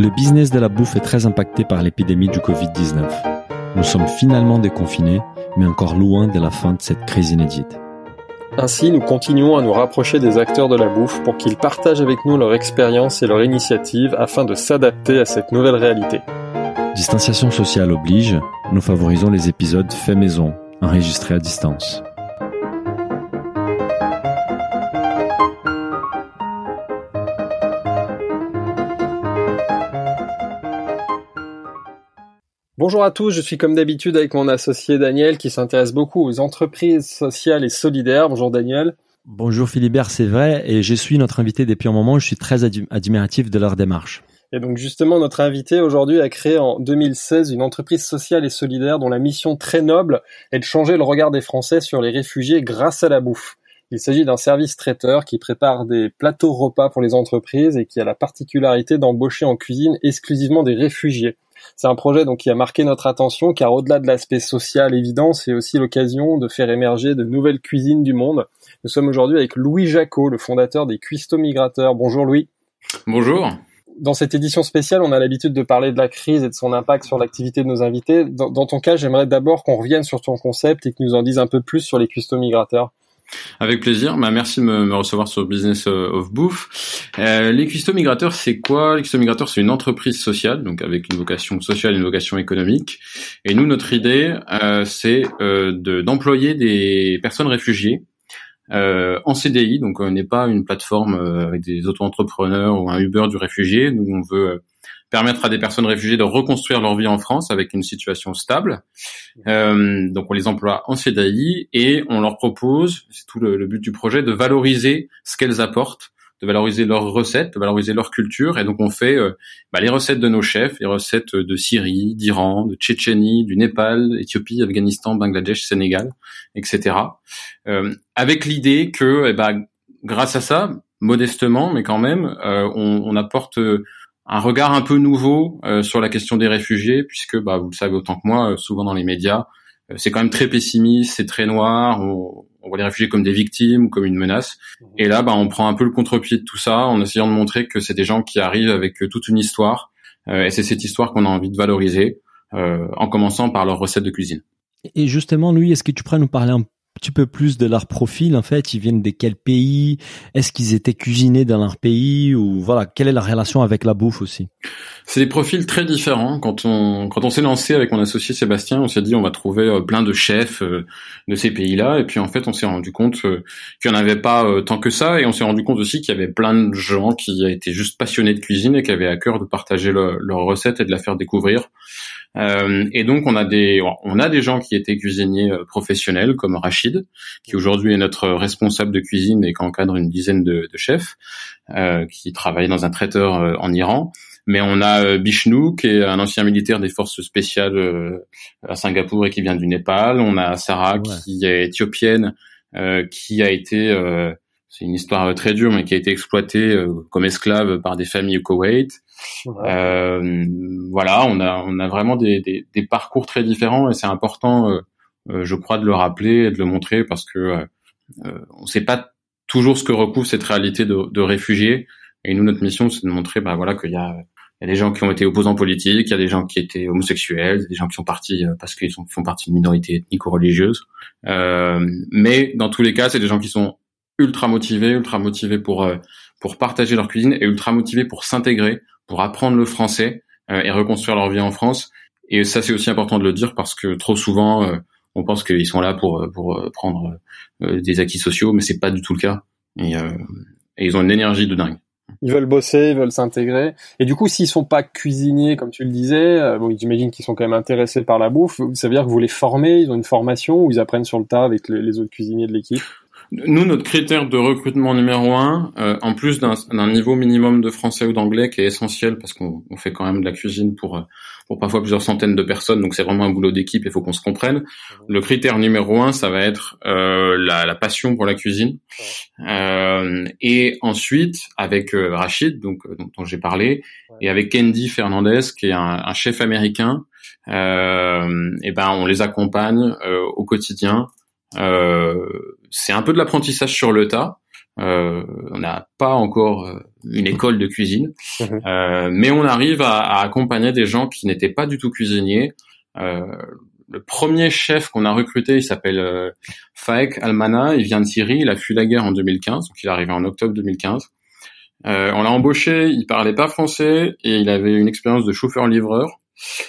Le business de la bouffe est très impacté par l'épidémie du Covid-19. Nous sommes finalement déconfinés, mais encore loin de la fin de cette crise inédite. Ainsi, nous continuons à nous rapprocher des acteurs de la bouffe pour qu'ils partagent avec nous leur expérience et leur initiative afin de s'adapter à cette nouvelle réalité. Distanciation sociale oblige, nous favorisons les épisodes faits maison, enregistrés à distance. Bonjour à tous, je suis comme d'habitude avec mon associé Daniel qui s'intéresse beaucoup aux entreprises sociales et solidaires. Bonjour Daniel. Bonjour Philibert, c'est vrai, et je suis notre invité depuis un moment, je suis très admiratif de leur démarche. Et donc justement, notre invité aujourd'hui a créé en 2016 une entreprise sociale et solidaire dont la mission très noble est de changer le regard des Français sur les réfugiés grâce à la bouffe. Il s'agit d'un service traiteur qui prépare des plateaux repas pour les entreprises et qui a la particularité d'embaucher en cuisine exclusivement des réfugiés. C'est un projet donc qui a marqué notre attention car au-delà de l'aspect social évident, c'est aussi l'occasion de faire émerger de nouvelles cuisines du monde. Nous sommes aujourd'hui avec Louis Jacot, le fondateur des Cuistots Migrateurs. Bonjour Louis. Bonjour. Dans cette édition spéciale, on a l'habitude de parler de la crise et de son impact sur l'activité de nos invités. Dans, dans ton cas, j'aimerais d'abord qu'on revienne sur ton concept et que nous en dises un peu plus sur les cuistots migrateurs. Avec plaisir. Bah, merci de me, recevoir sur Business of Bouffe. Euh, les cuistots migrateurs, c'est quoi? Les cuistots migrateurs, c'est une entreprise sociale, donc avec une vocation sociale une vocation économique. Et nous, notre idée, euh, c'est euh, d'employer des personnes réfugiées euh, en CDI. Donc, on n'est pas une plateforme euh, avec des auto-entrepreneurs ou un Uber du réfugié. Nous, on veut permettre à des personnes réfugiées de reconstruire leur vie en France avec une situation stable. Euh, donc on les emploie en CDI et on leur propose, c'est tout le, but du projet, de valoriser ce qu'elles apportent, de valoriser leurs recettes, de valoriser leur culture. Et donc on fait euh, bah, les recettes de nos chefs, les recettes de Syrie, d'Iran, de Tchétchénie, du Népal, Éthiopie, Afghanistan, Bangladesh, Sénégal, etc. Euh, avec l'idée que, eh ben, grâce à ça, modestement, mais quand même, euh, on, on, apporte un regard un peu nouveau euh, sur la question des réfugiés, puisque bah, vous le savez autant que moi, euh, souvent dans les médias, euh, c'est quand même très pessimiste, c'est très noir, on, voit les réfugiés comme des victimes ou comme une menace. Et là, bah, on prend un peu le contre-pied de tout ça en essayant de montrer que c'est des gens qui arrivent avec toute une histoire, et c'est cette histoire qu'on a envie de valoriser, en commençant par leur recette de cuisine. Et justement, Louis, est-ce que tu pourrais nous parler un petit peu plus de leur profil en fait Ils viennent de quel pays Est-ce qu'ils étaient cuisinés dans leur pays ou voilà Quelle est la relation avec la bouffe aussi? C'est des profils très différents. Quand on quand on s'est lancé avec mon associé Sébastien, on s'est dit on va trouver euh, plein de chefs euh, de ces pays-là et puis en fait on s'est rendu compte euh, qu'il n'y en avait pas tant que ça et on s'est rendu compte aussi qu'il y avait plein de gens qui étaient juste passionnés de cuisine et qui avaient à cœur de partager leurs recettes et de la faire découvrir. Euh, et donc on a des on a des gens qui étaient cuisiniers euh, professionnels comme Rachid, qui aujourd'hui est notre responsable de cuisine et qui encadre une dizaine de, de chefs, euh, qui travaillent dans un traiteur euh, en Iran. Mais on a Bishnu, qui est un ancien militaire des forces spéciales à Singapour et qui vient du Népal. On a Sarah, qui est éthiopienne, qui a été c'est une histoire très dure, mais qui a été exploitée comme esclave par des familles au Koweït. Euh, voilà, on a on a vraiment des, des, des parcours très différents et c'est important, euh, euh, je crois, de le rappeler et de le montrer parce que on ne sait pas toujours ce que recouvre cette réalité de, de réfugiés. Et nous, notre mission, c'est de montrer, bah voilà, qu'il y a il y a des gens qui ont été opposants politiques, il y a des gens qui étaient homosexuels, des gens qui sont partis parce qu'ils font partie de minorités ethniques ou religieuses. Euh, mais dans tous les cas, c'est des gens qui sont ultra motivés, ultra motivés pour pour partager leur cuisine et ultra motivés pour s'intégrer, pour apprendre le français euh, et reconstruire leur vie en France. Et ça, c'est aussi important de le dire parce que trop souvent, euh, on pense qu'ils sont là pour pour euh, prendre des acquis sociaux, mais c'est pas du tout le cas. Et, et ils ont une énergie de dingue. Ils veulent bosser, ils veulent s'intégrer. Et du coup, s'ils sont pas cuisiniers, comme tu le disais, bon, j'imagine qu'ils sont quand même intéressés par la bouffe. Ça veut dire que vous les formez, ils ont une formation ou ils apprennent sur le tas avec les autres cuisiniers de l'équipe? Nous, notre critère de recrutement numéro un, euh, en plus d'un niveau minimum de français ou d'anglais qui est essentiel parce qu'on fait quand même de la cuisine pour, euh, pour parfois plusieurs centaines de personnes, donc c'est vraiment un boulot d'équipe, il faut qu'on se comprenne. Le critère numéro un, ça va être euh, la, la, passion pour la cuisine. Euh, et ensuite, avec euh, Rachid, donc dont, j'ai parlé, et avec Candy Fernandez, qui est un, un chef américain, et ben on les accompagne au quotidien euh, c'est un peu de l'apprentissage sur le tas. Euh, on n'a pas encore euh, une école de cuisine, Mhm. euh, mais on arrive à, à accompagner des gens qui n'étaient pas du tout cuisiniers. Euh, le premier chef qu'on a recruté, il s'appelle euh, Faek Almana, il vient de Syrie, il a fui la guerre en 2015, donc il est arrivé en octobre 2015. Euh, on l'a embauché, il parlait pas français et il avait une expérience de chauffeur-livreur.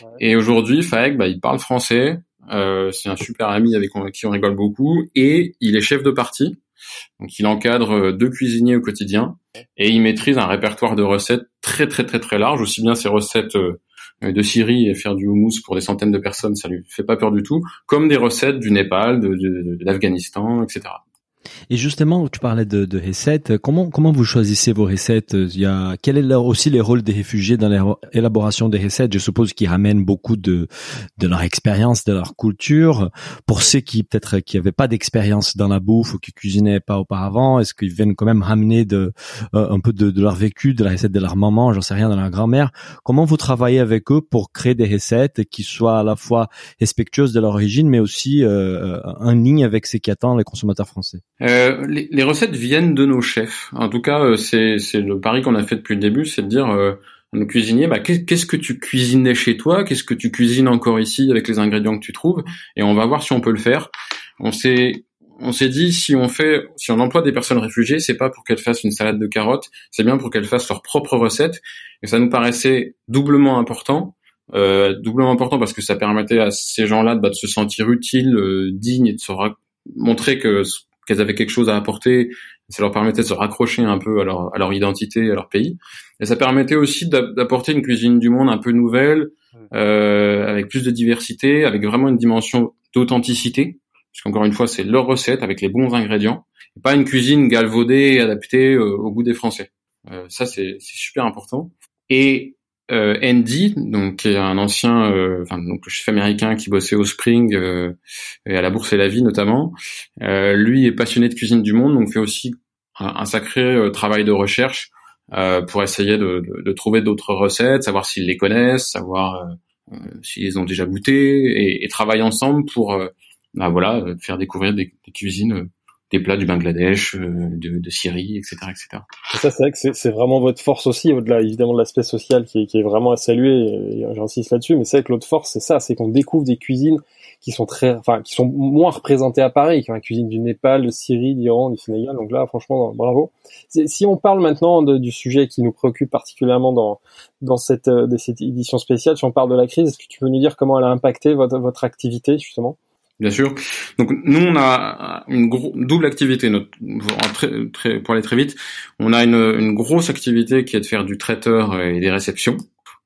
Ouais. Et aujourd'hui, Faek, bah, il parle français, euh, c'est un super ami avec qui on rigole beaucoup et il est chef de partie. Donc il encadre euh, deux cuisiniers au quotidien et il maîtrise un répertoire de recettes très très très très large, aussi bien ses recettes euh, de Syrie et faire du houmous pour des centaines de personnes, ça lui fait pas peur du tout, comme des recettes du Népal, de l'Afghanistan, etc. Et justement, tu parlais de, de recettes. Comment comment vous choisissez vos recettes? Il y a quel est aussi les rôles des réfugiés dans l'élaboration des recettes? Je suppose qu'ils ramènent beaucoup de de leur expérience, de leur culture. Pour ceux qui peut-être qui avaient pas d'expérience dans la bouffe ou qui cuisinaient pas auparavant, est-ce qu'ils viennent quand même ramener de euh, un peu de, de leur vécu, de la recette de leur maman, j'en sais rien, de leur grand-mère. Comment vous travaillez avec eux pour créer des recettes qui soient à la fois respectueuses de leur origine, mais aussi euh, en ligne avec ce qu'attendent les consommateurs français? Euh, les, les recettes viennent de nos chefs. En tout cas, euh, c'est le pari qu'on a fait depuis le début, c'est de dire euh, à nos cuisiniers, bah, qu'est- qu'est-ce que tu cuisinais chez toi, qu'est-ce que tu cuisines encore ici avec les ingrédients que tu trouves, et on va voir si on peut le faire. On s'est on s'est dit si on fait si on emploie des personnes réfugiées, c'est pas pour qu'elles fassent une salade de carottes, c'est bien pour qu'elles fassent leurs propres recettes. Et ça nous paraissait doublement important. Euh, doublement important parce que ça permettait à ces gens-là bah, de se sentir utiles, euh, dignes et de se montrer que qu'elles avaient quelque chose à apporter. Ça leur permettait de se raccrocher un peu à leur, à leur identité, à leur pays. Et ça permettait aussi d'a- d'apporter une cuisine du monde un peu nouvelle, euh, avec plus de diversité, avec vraiment une dimension d'authenticité. Parce qu'encore une fois, c'est leur recette avec les bons ingrédients. Et pas une cuisine galvaudée et adaptée euh, au goût des Français. Euh, ça, c'est c'est super important. Et euh, Andy, donc qui est un ancien, euh, enfin donc chef américain qui bossait au Spring euh, et à la Bourse et la Vie notamment, euh, lui est passionné de cuisine du monde, donc fait aussi un, sacré euh, travail de recherche pour essayer de, de, de trouver d'autres recettes, savoir s'ils les connaissent, savoir s'ils les ont déjà goûté, et, et travailler ensemble pour bah, voilà faire découvrir des, des cuisines, des plats du Bangladesh, euh, de, de Syrie, etc., etc. Et ça, c'est vrai que c'est vraiment votre force aussi, au-delà évidemment de l'aspect social qui est, qui est vraiment à saluer, j'insiste là-dessus, mais c'est vrai que l'autre force, c'est ça, c'est qu'on découvre des cuisines qui sont très, enfin, qui sont moins représentées à Paris, qui la cuisine du Népal, de Syrie, d'Iran, du Sénégal, donc là, franchement, bravo. Si on parle maintenant de- du sujet qui nous préoccupe particulièrement dans, dans cette, euh, de cette édition spéciale, si on parle de la crise, est-ce que tu peux nous dire comment elle a impacté votre, votre activité, justement? Bien sûr. Donc nous, on a une double activité. Notre, pour aller très vite, on a une, grosse activité qui est de faire du traiteur et des réceptions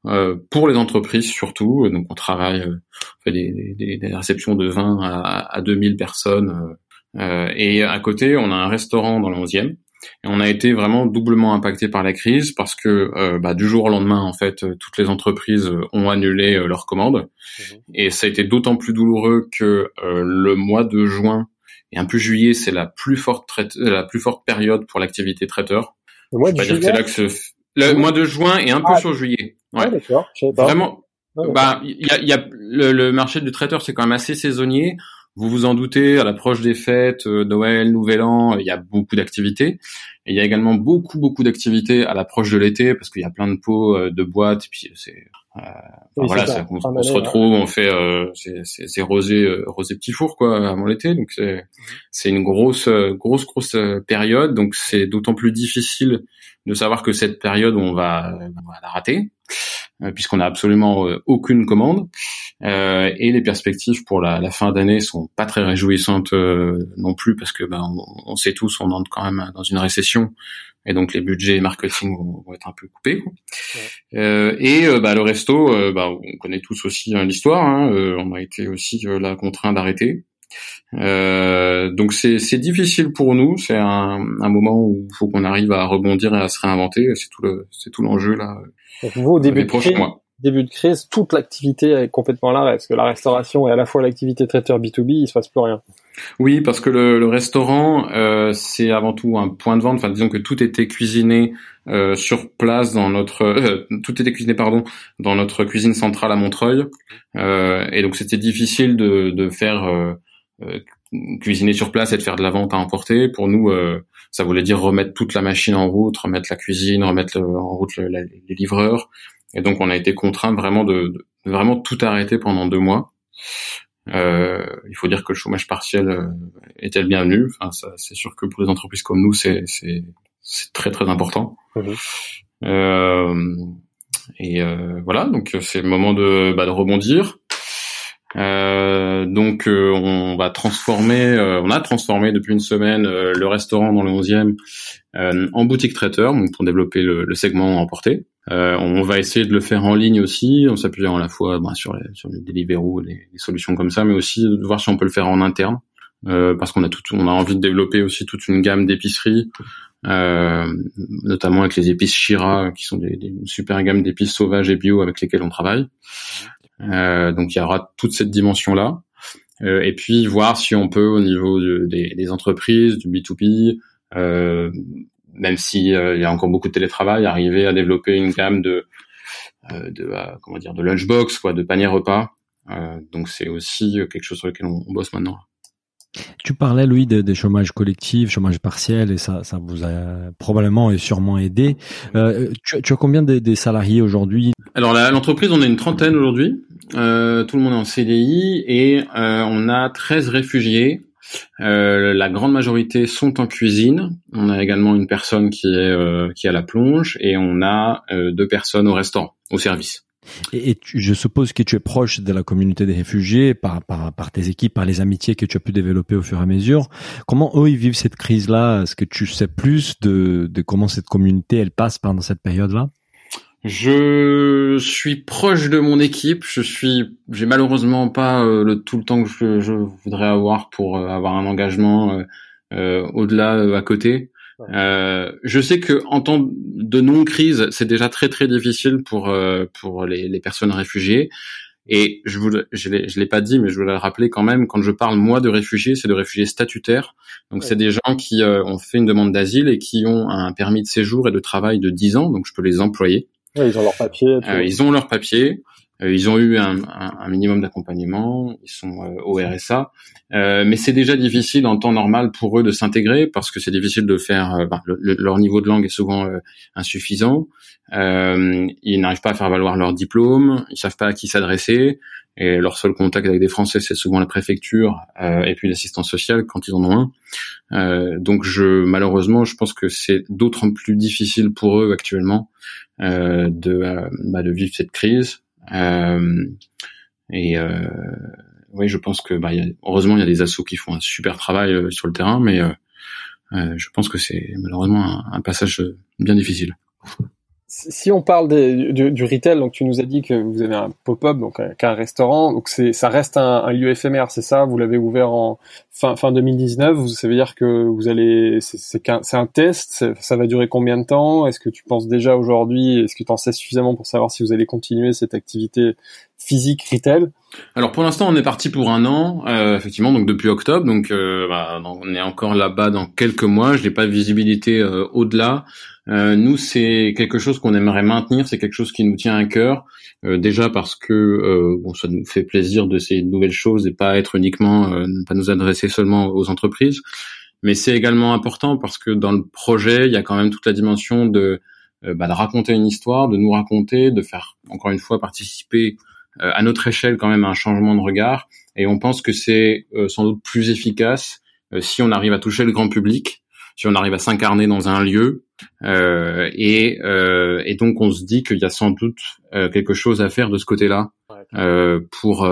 euh, pour les entreprises surtout. Donc on travaille, euh, des, réceptions de 20 à, à 2000 personnes. euh, et à côté, on a un restaurant dans le 11e. Et on a été vraiment doublement impacté par la crise parce que euh, bah, du jour au lendemain, en fait, euh, toutes les entreprises euh, ont annulé euh, leurs commandes. Et ça a été d'autant plus douloureux que euh, le mois de juin et un peu juillet, c'est la plus forte traite- la plus forte période pour l'activité traiteur. Le mois de que juillet? là que le Oui. mois de juin et un peu Ah. sur juillet. Ouais. Ah, d'accord, savais pas. Vraiment. Ah, d'accord. Bah, il y a, y a le, le marché du traiteur, c'est quand même assez saisonnier. Vous vous en doutez, à l'approche des fêtes, euh, Noël, Nouvel An, il y a beaucoup d'activités. Et il y a également beaucoup, beaucoup d'activités à l'approche de l'été, parce qu'il y a plein de pots, euh, de boîtes, et puis c'est euh, Oui, voilà, ça. on, se retrouve, on fait, euh, c'est- rosé, euh, rosé petit four quoi, avant l'été, donc c'est c'est une grosse, euh, grosse, grosse période, donc c'est d'autant plus difficile de savoir que cette période on va, on va la rater, puisqu'on n'a absolument euh, aucune commande, Euh, et les perspectives pour la, la fin d'année sont pas très réjouissantes euh, non plus, parce que ben on, on sait tous, on entre quand même dans une récession. Et donc les budgets marketing vont, vont être un peu coupés. quoi. Euh, et euh, bah, le resto, euh, bah, on connaît tous aussi hein, l'histoire. Hein, euh, on a été aussi euh, là contraint d'arrêter. Euh, donc c'est difficile pour nous. C'est un, un moment où il faut qu'on arrive à rebondir et à se réinventer. C'est tout le c'est tout l'enjeu là. Donc, vous, au début les de prochains crise, mois. début de crise, toute l'activité est complètement à l'arrêt, parce que la restauration et à la fois l'activité traiteur B2B, il se passe plus rien. Oui, parce que le, le restaurant, euh, c'est avant tout un point de vente. Enfin, disons que tout était cuisiné euh, sur place dans notre, euh, tout était cuisiné, pardon, dans notre cuisine centrale à Montreuil. Euh, et donc, c'était difficile de, de faire cuisiner sur place et de faire de la vente à emporter. Pour nous, ça voulait dire remettre toute la machine en route, remettre la cuisine, remettre en route les livreurs. Et donc, on a été contraint vraiment de, de vraiment tout arrêter pendant deux mois. Euh, il faut dire que le chômage partiel euh, était le bienvenu. Enfin, c'est sûr que pour des entreprises comme nous, c'est très très important. Mhm. Euh, et euh, voilà, donc c'est le moment de, bah, de rebondir. Euh, donc on va transformer, on a transformé depuis une semaine le restaurant dans le 11e en boutique traiteur, donc pour développer le, le segment emporté. Euh, on va essayer de le faire en ligne aussi, en s'appuyant à la fois bah, sur, les, sur les Deliveroo, les, les, solutions comme ça, mais aussi de voir si on peut le faire en interne, euh, parce qu'on a tout, on a envie de développer aussi toute une gamme d'épiceries, euh, notamment avec les épices Shira, qui sont des, des super gamme d'épices sauvages et bio avec lesquelles on travaille. Euh, donc il y aura toute cette dimension là, euh, et puis voir si on peut au niveau des, des, entreprises, du B2B, euh, même si il y a encore beaucoup de télétravail, arriver à développer une gamme de de comment dire de lunchbox quoi, de panier repas. donc c'est aussi quelque chose sur lequel on, bosse maintenant. Tu parlais, Louis, des de chômage collectif, chômage partiel, et ça, ça vous a probablement et sûrement aidé. Euh, tu, tu, as combien de, de salariés aujourd'hui? Alors, l'entreprise, on est une trentaine aujourd'hui. Euh, tout le monde est en CDI et euh, on a 13 réfugiés euh, la grande majorité sont en cuisine. On a également une personne qui est euh, qui à la plonge et on a euh, deux personnes au restaurant, au service. Et, je suppose que tu es proche de la communauté des réfugiés par, par, par tes équipes, par les amitiés que tu as pu développer au fur et à mesure. Comment eux ils vivent cette crise-là? Est-ce que tu sais plus de, de comment cette communauté elle passe pendant cette période-là? Je suis proche de mon équipe. Je suis, j'ai malheureusement pas euh, le tout le temps que je, je voudrais avoir pour euh, avoir un engagement euh, au-delà, à côté. je sais que en temps de non crise, c'est déjà très très difficile pour pour les, les, personnes réfugiées. Et je vous, je l'ai, je l'ai pas dit, mais je voulais le rappeler quand même. Quand je parle moi de réfugiés, c'est de réfugiés statutaires. Donc c'est des gens qui ont fait une demande d'asile et qui ont un permis de séjour et de travail de 10 ans. Donc je peux les employer ils ont leur papier. Euh, ils ont leur papier. Euh, ils ont eu un, un, minimum d'accompagnement, ils sont euh, au RSA, mais c'est déjà difficile en temps normal pour eux de s'intégrer parce que c'est difficile de faire. Bah, leur niveau de langue est souvent insuffisant. ils n'arrivent pas à faire valoir leur diplôme, ils savent pas à qui s'adresser. Et leur seul contact avec des Français, c'est souvent la préfecture et puis l'assistance sociale quand ils en ont un. donc, je malheureusement, je pense que c'est d'autant plus difficile pour eux actuellement euh, de, euh, bah, de vivre cette crise. Euh, et oui, je pense que bah, y a, heureusement il y a des assos qui font un super travail sur le terrain, mais je pense que c'est malheureusement un passage bien difficile si on parle du, du, retail, donc tu nous as dit que vous avez un pop-up, donc un, restaurant, donc c'est ça reste un, lieu éphémère, c'est ça? Vous l'avez ouvert en fin fin 2019. Ça veut dire que vous allez, c'est c'est un test. Ça va durer combien de temps? Est-ce que tu penses déjà aujourd'hui Est-ce que tu en sais suffisamment pour savoir si vous allez continuer cette activité physique retail? Alors pour l'instant on est parti pour un an, euh, effectivement donc depuis octobre, donc euh, bah, on est encore là-bas dans quelques mois. Je n'ai pas de visibilité euh, au-delà. Euh, nous, c'est quelque chose qu'on aimerait maintenir, c'est quelque chose qui nous tient à cœur, euh, déjà parce que euh, bon, ça nous fait plaisir de ces nouvelles choses et pas être uniquement, ne pas nous adresser seulement aux entreprises, mais c'est également important parce que dans le projet, il y a quand même toute la dimension de, bah, de raconter une histoire, de nous raconter, de faire encore une fois participer à notre échelle quand même à un changement de regard, et on pense que c'est sans doute plus efficace si on arrive à toucher le grand public si on arrive à s'incarner dans un lieu. Euh, et, euh, et, donc on se dit qu'il y a sans doute euh, quelque chose à faire de ce côté-là. Euh, pour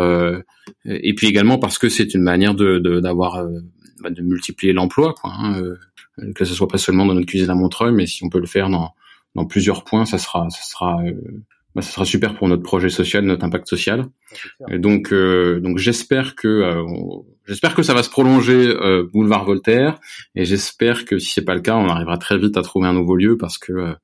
et puis également parce que c'est une manière de d'avoir de, bah, de, multiplier l'emploi, quoi. Hein, que ce soit pas seulement dans notre cuisine à Montreuil, mais si on peut le faire dans dans plusieurs points, ça sera ça sera bah, ça sera super pour notre projet social, notre impact social. Et donc, euh, donc j'espère que euh, j'espère que ça va se prolonger euh, boulevard Voltaire, et j'espère que si c'est pas le cas, on arrivera très vite à trouver un nouveau lieu parce que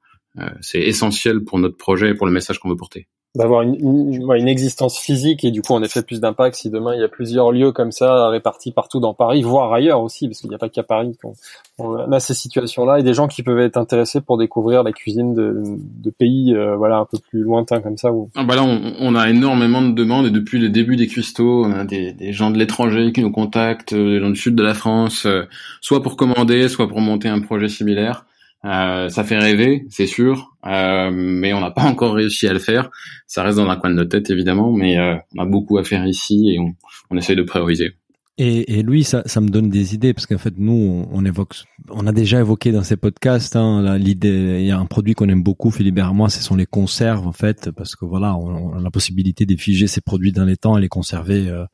c'est essentiel pour notre projet et pour le message qu'on veut porter. D'avoir une, existence physique et du coup en effet plus d'impact si demain il y a plusieurs lieux comme ça répartis partout dans Paris, voire ailleurs aussi, parce qu'il n'y a pas qu'à Paris qu'on a ces situations-là et des gens qui peuvent être intéressés pour découvrir la cuisine de, pays euh, voilà un peu plus lointains comme ça. Ah bah on, on, a énormément de demandes et depuis le début des cuistots, on a des, des gens de l'étranger qui nous contactent, euh, des gens du sud de la France, euh, soit pour commander, soit pour monter un projet similaire. Euh, ça fait rêver, c'est sûr, euh, mais on n'a pas encore réussi à le faire. Ça reste dans un coin de notre tête évidemment, mais euh, on a beaucoup à faire ici et on, on essaye de prioriser. Et, et lui, ça, ça me donne des idées parce qu'en fait, nous, on, évoque, on a déjà évoqué dans ces podcasts hein, l'idée. Il y a un produit qu'on aime beaucoup, Philippe et moi, ce sont les conserves en fait, parce que voilà, on, a la possibilité de figer ces produits dans les temps et les conserver euh,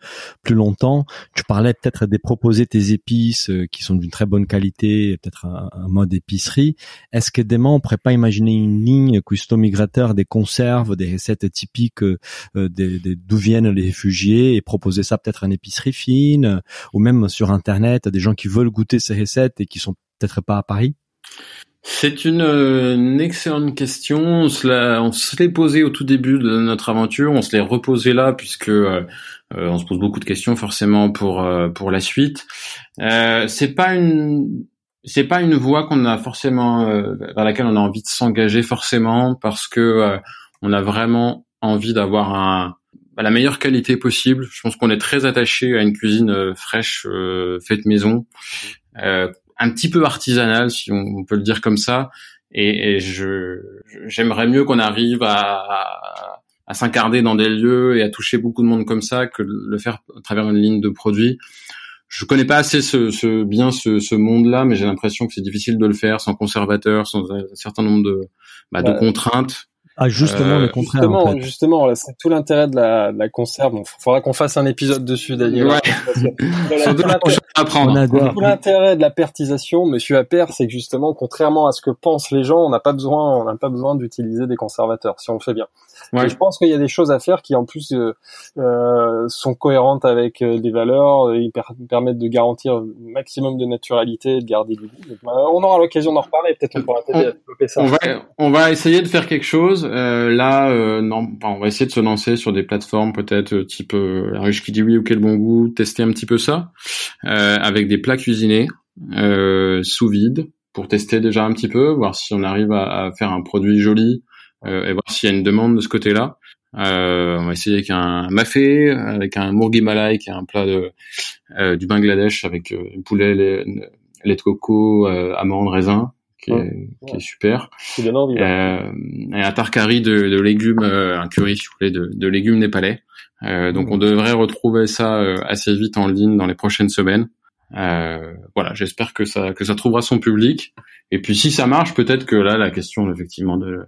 plus longtemps. Tu parlais peut-être de proposer tes épices euh, qui sont d'une très bonne qualité, peut-être un, mode épicerie. Est-ce que demain, on pourrait pas imaginer une ligne custo migrateur des conserves, des recettes typiques euh, d'où viennent les réfugiés et proposer ça peut-être en épicerie fine? Ou même sur Internet, des gens qui veulent goûter ces recettes et qui sont peut-être pas à Paris? C'est une, excellente question. On se l'est posé au tout début de notre aventure. On se l'est reposé là puisque euh, euh, on se pose beaucoup de questions forcément pour euh, pour la suite. Euh, c'est pas une c'est pas une voie qu'on a forcément vers laquelle on a envie de s'engager forcément parce que on a vraiment envie d'avoir un la meilleure qualité possible. Je pense qu'on est très attaché à une cuisine euh, fraîche, euh, faite maison, euh, un petit peu artisanale, si on, peut le dire comme ça. Et, et je j'aimerais mieux qu'on arrive à, à, s'incarner dans des lieux et à toucher beaucoup de monde comme ça que le faire à travers une ligne de produits. Je connais pas assez ce, ce bien ce, ce monde-là, mais j'ai l'impression que c'est difficile de le faire sans conservateur, sans un certain nombre de, bah, de contraintes. Ah justement le euh, contraire. Justement, en fait. justement, c'est tout l'intérêt de la, de la conserve. Il faudra qu'on fasse un épisode dessus d'ailleurs. Ouais. Tout l'intérêt de la pertisation, Monsieur Appert, c'est que justement, contrairement à ce que pensent les gens, on n'a pas besoin, on n'a pas besoin d'utiliser des conservateurs si on le fait bien. Ouais. je pense qu'il y a des choses à faire qui en plus euh, euh sont cohérentes avec euh, les valeurs et permettent de garantir un maximum de naturalité et de garder du goût. Bah, on aura l'occasion d'en reparler. Peut-être on pourra t'aider à développer ça. On va, on va essayer de faire quelque chose. Euh, là, euh, non, on va essayer de se lancer sur des plateformes peut-être type La Ruche qui dit oui ou quel bon goût, tester un petit peu ça avec des plats cuisinés sous vide pour tester déjà un petit peu, voir si on arrive à, à faire un produit joli euh, et voir s'il y a une demande de ce côté-là. Euh, on va essayer avec un mafé, avec un mourgi malai, qui est un plat de, euh, du Bangladesh avec euh, poulet, lait, lait de coco, euh, amandes, raisins, qui, est, qui est super. C'est bien envie. Euh, et un tarkari de, de légumes, un curry, si vous voulez, de, de légumes népalais. donc on devrait retrouver ça assez vite en ligne dans les prochaines semaines. voilà, j'espère que ça que ça trouvera son public. Et puis si ça marche, peut-être que là la question effectivement de euh,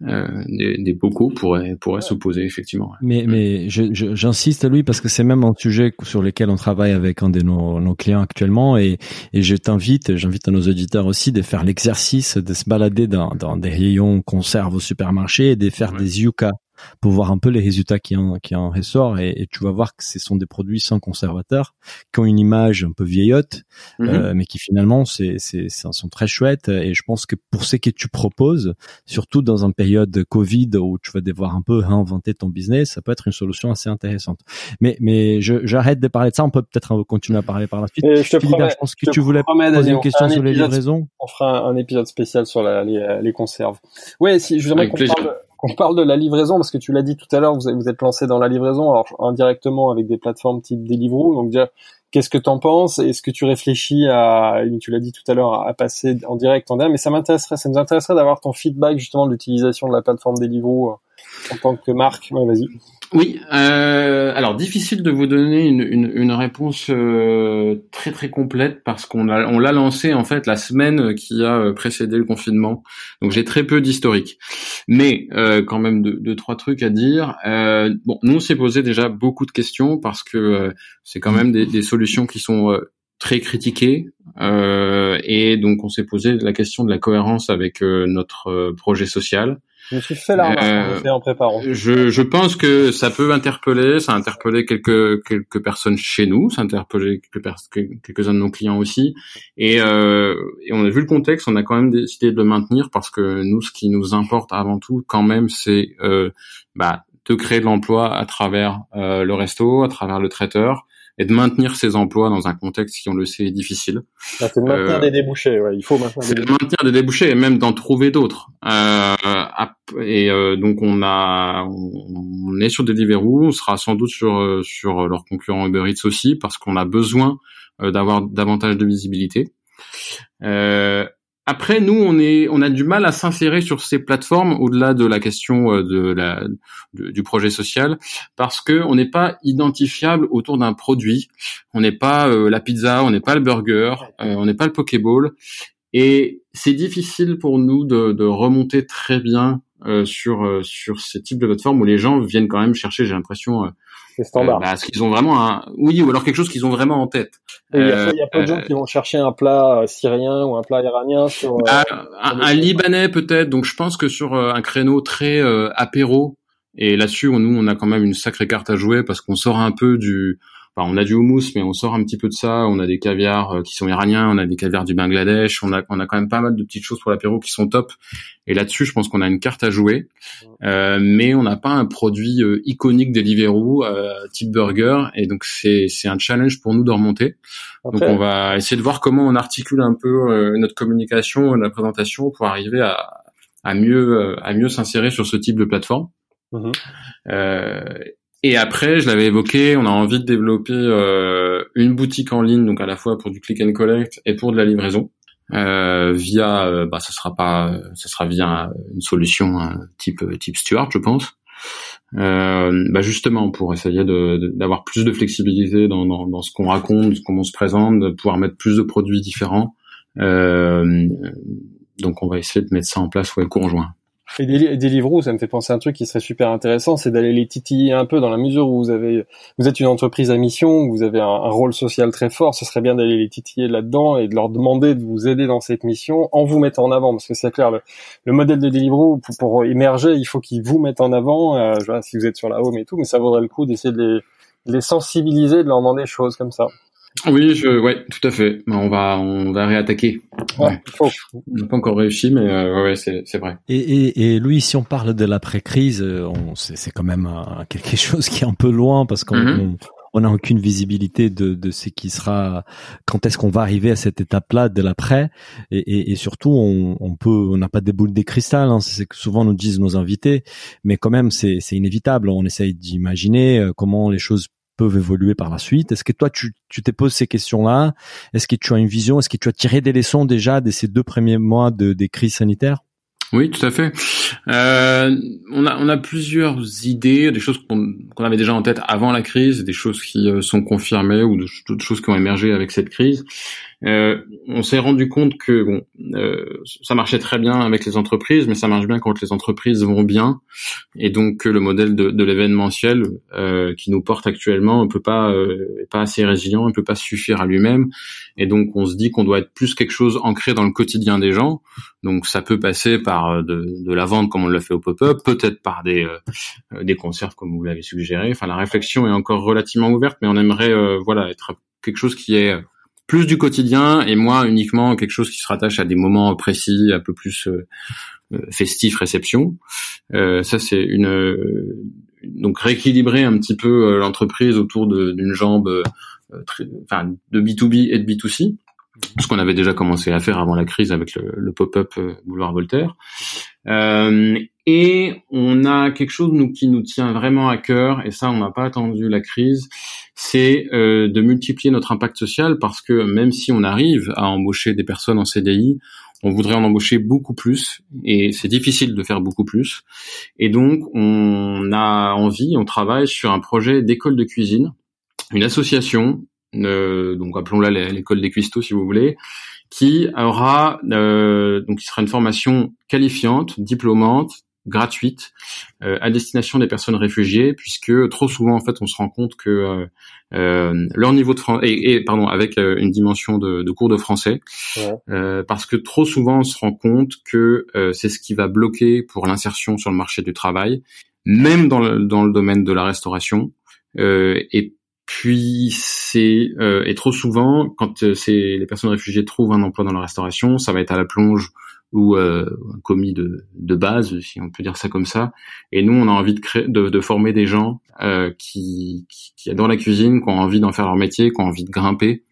des, des bocaux pourraient pourraient s'opposer effectivement. Mais mais j'insiste lui parce que c'est même un sujet sur lequel on travaille avec un de nos, nos clients actuellement et et je t'invite, j'invite à nos auditeurs aussi de faire l'exercice de se balader dans dans des rayons conserves au supermarché et de faire des yucca pour voir un peu les résultats qui en, qui en ressort. Et, et, tu vas voir que ce sont des produits sans conservateur qui ont une image un peu vieillotte mhm. euh, mais qui finalement c'est c'est sont très chouettes. Et je pense que pour ce que tu proposes surtout dans une période de Covid où tu vas devoir un peu réinventer ton business ça peut être une solution assez intéressante. Mais mais j'arrête de parler de ça. On peut peut-être continuer à parler par la suite. Je te promets, je pense que tu voulais poser une question sur les livraisons. on fera un, épisode spécial sur la, les, les conserves. Ouais si je voudrais qu'on parle on parle de la livraison parce que tu l'as dit tout à l'heure, vous, vous êtes lancé dans la livraison, alors indirectement avec des plateformes type Deliveroo. Donc qu'est-ce que tu en penses? Est-ce que tu réfléchis à, tu l'as dit tout à l'heure, à passer en direct en DM Mais ça m'intéresserait, ça nous intéresserait d'avoir ton feedback justement de l'utilisation de la plateforme Deliveroo euh, en tant que marque. Ouais, vas-y. Oui, euh, alors difficile de vous donner une, réponse euh, très très complète parce qu'on l'a lancé en fait la semaine qui a euh, précédé le confinement, donc j'ai très peu d'historique, mais quand même deux, trois trucs à dire. Bon, nous on s'est posé déjà beaucoup de questions parce que c'est quand même des, des, solutions qui sont très critiquées. Et donc on s'est posé la question de la cohérence avec notre projet social Je me suis fait la remarque en préparant. Je, je pense que ça peut interpeller, ça a interpellé quelques quelques personnes chez nous, ça a interpellé quelques quelques-uns de nos clients aussi, et, euh, et on a vu le contexte, on a quand même décidé de le maintenir parce que nous, ce qui nous importe avant tout, quand même, c'est euh, bah, de créer de l'emploi à travers euh, le resto, à travers le traiteur, et de maintenir ces emplois dans un contexte qui, on le sait, est difficile. Bah, c'est de maintenir euh, des débouchés, ouais. il faut maintenir des débouchés. maintenir des débouchés et même d'en trouver d'autres. Euh, et euh, donc on a, on est sur Deliveroo, on sera sans doute sur euh, sur leur concurrent Uber Eats aussi parce qu'on a besoin d'avoir davantage de visibilité. Euh, après, nous, on est, on a du mal à s'insérer sur ces plateformes au-delà de la question euh, de la, du projet social, parce que on n'est pas identifiable autour d'un produit. On n'est pas euh, la pizza, on n'est pas le burger, euh, on n'est pas le Pokéball, et c'est difficile pour nous de, de remonter très bien sur sur ces types de plateformes où les gens viennent quand même chercher, j'ai l'impression standard. Euh, bah, ce qu'ils ont vraiment un, oui, ou alors quelque chose qu'ils ont vraiment en tête. Il y, a, pas de gens euh, qui vont chercher un plat euh, syrien ou un plat iranien sur. Bah, un, libanais peut-être. Donc je pense que sur un créneau très apéro et là-dessus, nous, on a quand même une sacrée carte à jouer parce qu'on sort un peu du, on a du houmous, mais on sort un petit peu de ça. On a des caviars euh, qui sont iraniens, on a des caviars du Bangladesh, on a, on a quand même pas mal de petites choses pour l'apéro qui sont top. Et là-dessus, je pense qu'on a une carte à jouer, euh, mais on n'a pas un produit euh, iconique Deliveroo euh, type burger. Et donc c'est c'est un challenge pour nous de remonter. Donc on va essayer de voir comment on articule un peu notre communication, notre présentation pour arriver à à mieux à mieux s'insérer sur ce type de plateforme. Mm-hmm. Euh, et après, je l'avais évoqué, on a envie de développer euh, une boutique en ligne, donc à la fois pour du click and collect et pour de la livraison. Euh, via, euh, bah, ça sera pas, ça sera via une solution type type Stuart, je pense. bah justement pour essayer d'avoir plus de flexibilité dans, dans, dans ce qu'on raconte, comment on se présente, de pouvoir mettre plus de produits différents. donc on va essayer de mettre ça en place ouais, conjoint. Et des, ça me fait penser à un truc qui serait super intéressant, c'est d'aller les titiller un peu dans la mesure où vous avez, vous êtes une entreprise à mission, vous avez un, rôle social très fort. Ce serait bien d'aller les titiller là-dedans et de leur demander de vous aider dans cette mission en vous mettant en avant, parce que c'est clair, le, modèle de Deliveroo pour, pour émerger, il faut qu'ils vous mettent en avant. Euh, si vous êtes sur la home et tout, mais ça vaudrait le coup d'essayer de les, de les sensibiliser, de leur demander des choses comme ça. Oui, je, ouais, tout à fait. Ben, on va, on va réattaquer. Ouais, On n'a pas encore réussi, mais euh, ouais, c'est, c'est vrai. Et, et, et Louis, si on parle de l'après-crise, euh, on, c'est, c'est quand même quelque chose qui est un peu loin parce qu'on mm-hmm. on, n'a aucune visibilité de, de ce qui sera, quand est-ce qu'on va arriver à cette étape-là de l'après, et, et, et, surtout on, on peut, on n'a pas des boules de cristal, hein, c'est que souvent nous disent nos invités, mais quand même c'est, c'est inévitable. On essaye d'imaginer euh, comment les choses peuvent évoluer par la suite. Est-ce que toi, tu, tu t'es posé ces questions-là? Est-ce que tu as une vision? Est-ce que tu as tiré des leçons déjà de ces deux premiers mois de, des crises sanitaires? Oui, tout à fait. Euh, on a on a plusieurs idées, des choses qu'on avait déjà en tête avant la crise, des choses qui euh, sont confirmées ou d'autres choses qui ont émergé avec cette crise. Euh, on s'est rendu compte que bon, euh, ça marchait très bien avec les entreprises, mais ça marche bien quand les entreprises vont bien, et donc le modèle de, de l'événementiel euh, qui nous porte actuellement ne peut pas est pas assez résilient, ne peut pas suffire à lui-même, et donc on se dit qu'on doit être plus quelque chose ancré dans le quotidien des gens. Donc ça peut passer par de, de la vente comme on l'a fait au pop-up, peut-être par des des concerts comme vous l'avez suggéré. Enfin la réflexion est encore relativement ouverte, mais on aimerait voilà être quelque chose qui est plus du quotidien et moins uniquement quelque chose qui se rattache à des moments précis, un peu plus euh, euh festif, réception. Euh, ça c'est une donc rééquilibrer un petit peu l'entreprise autour d'une jambe enfin de B2B et de B2C ce qu'on avait déjà commencé à faire avant la crise avec le, le pop-up Boulevard Voltaire. Euh, et on a quelque chose nous, qui nous tient vraiment à cœur, et ça on n'a pas attendu la crise, c'est euh, de multiplier notre impact social parce que même si on arrive à embaucher des personnes en CDI, on voudrait en embaucher beaucoup plus et c'est difficile de faire beaucoup plus. Et donc on a envie, on travaille sur un projet d'école de cuisine, une association, euh, donc appelons-la l'école des cuistots si vous voulez, qui aura euh, donc qui sera une formation qualifiante, diplômante, gratuite euh, à destination des personnes réfugiées, puisque trop souvent en fait on se rend compte que euh, euh leur niveau de français et, pardon avec euh, une dimension de, de, cours de français, ouais. parce que trop souvent on se rend compte que c'est ce qui va bloquer pour l'insertion sur le marché du travail, même dans le, dans le domaine de la restauration. et puis c'est et trop souvent quand c'est les personnes réfugiées trouvent un emploi dans la restauration, ça va être à la plonge ou euh, un commis de, de base, si on peut dire ça comme ça. Et nous, on a envie de créer, de, de former des gens euh, qui, qui, qui adorent la cuisine, qui ont envie d'en faire leur métier, qui ont envie de grimper.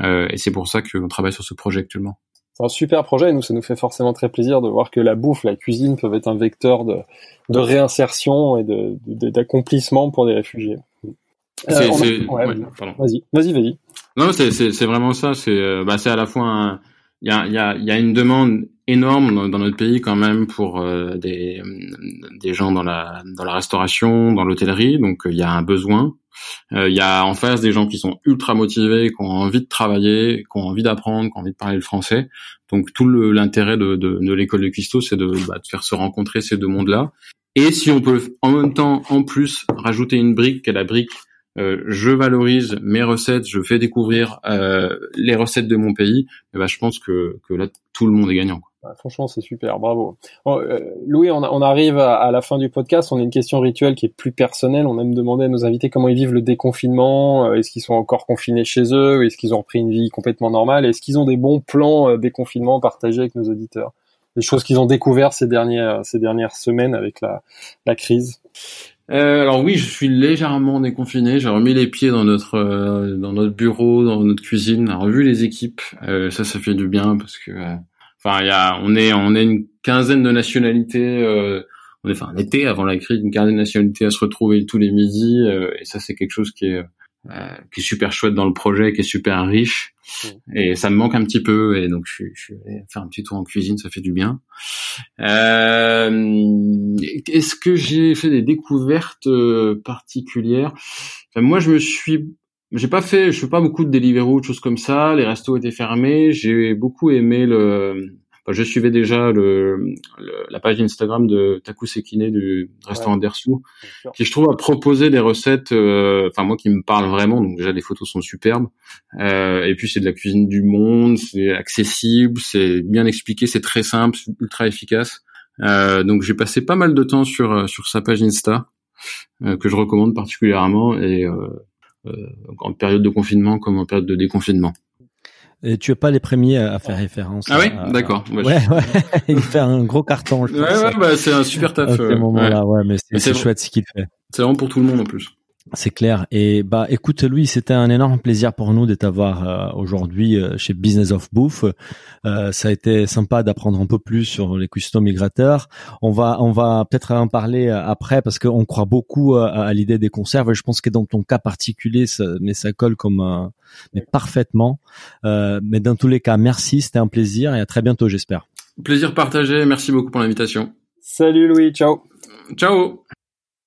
Euh, et c'est pour ça qu'on travaille sur ce projet actuellement. C'est un super projet et nous, ça nous fait forcément très plaisir de voir que la bouffe, la cuisine peuvent être un vecteur de, de réinsertion et d'accomplissement de, pour des réfugiés. Euh, ouais, ouais, vas-y, vas-y, vas-y. Non, c'est vraiment ça. C'est euh, bah, c'est à la fois un, il y a, y, a, y a une demande énorme dans, notre pays quand même pour euh, des, des gens dans la, dans la restauration, dans l'hôtellerie, donc il y a un besoin. Euh, il y a en face des gens qui sont ultra motivés, qui ont envie de travailler, qui ont envie d'apprendre, qui ont envie de parler le français. Donc tout l'intérêt de, de, de l'école de Cuisto, c'est de, bah, de faire se rencontrer ces deux mondes-là. Et si on peut en même temps, en plus, rajouter une brique, qui est la brique euh, je valorise mes recettes, je fais découvrir euh, les recettes de mon pays, et eh ben, je pense que, que là tout le monde est gagnant. Quoi. franchement, c'est super, bravo. euh, Louis, on, on arrive à, à, la fin du podcast. On a une question rituelle qui est plus personnelle. On aime demander à nos invités comment ils vivent le déconfinement. Euh, est-ce qu'ils sont encore confinés chez eux? Est-ce qu'ils ont repris une vie complètement normale? Est-ce qu'ils ont des bons plans euh, déconfinement partagés avec nos auditeurs? Les choses qu'ils ont découvert ces dernières ces dernières semaines avec la, la crise. Euh, alors oui, je suis légèrement déconfiné. J'ai remis les pieds dans notre euh, dans notre bureau, dans notre cuisine, revu les équipes. Euh, ça, ça fait du bien parce que, euh, enfin, il y a, on est on est une quinzaine de nationalités. on est, enfin, l'été avant la crise, une quinzaine de nationalités à se retrouver tous les midis. et ça, c'est quelque chose qui est euh, qui est super chouette dans le projet, qui est super riche. Mmh. Et ça me manque un petit peu. Et donc, je je suis allé faire un petit tour en cuisine, ça fait du bien. Euh, Est-ce que j'ai fait des découvertes euh, particulières? Enfin, Moi, je me suis... J'ai pas fait, je fais pas beaucoup de Deliveroo, de choses comme ça. Les restos étaient fermés. J'ai beaucoup aimé le, je suivais déjà le, la page Instagram de Taku Sekine du restaurant ouais, qui je trouve a proposé des recettes, euh, enfin moi qui me parle vraiment. Donc déjà les photos sont superbes. Euh, et puis c'est de la cuisine du monde, c'est accessible, c'est bien expliqué, c'est très simple, ultra efficace. Euh, donc j'ai passé pas mal de temps sur euh, sur sa page Insta euh, que je recommande particulièrement et en période de confinement comme en période de déconfinement. Et tu es pas les premiers à faire référence. Ah oui, d'accord. Ouais, ouais, il fait un gros carton. Je ouais, ouais, bah c'est un super taf. À ce moment-là, ouais. mais c'est chouette ce qu'il fait. C'est vraiment pour tout le monde en plus. C'est clair. Et bah, écoute, Louis, c'était un énorme plaisir pour nous de t'avoir euh, aujourd'hui euh, chez Business of Bouffe. Euh, ça a été sympa d'apprendre un peu plus sur les customs migrateurs. On va, on va peut-être en parler euh, après parce qu'on croit beaucoup à, à l'idée des conserves. Et je pense que dans ton cas particulier, ça, mais ça colle comme mais parfaitement. mais dans tous les cas, merci. C'était un plaisir et à très bientôt, j'espère. Plaisir partagé. Merci beaucoup pour l'invitation. Salut Louis. Ciao. Ciao.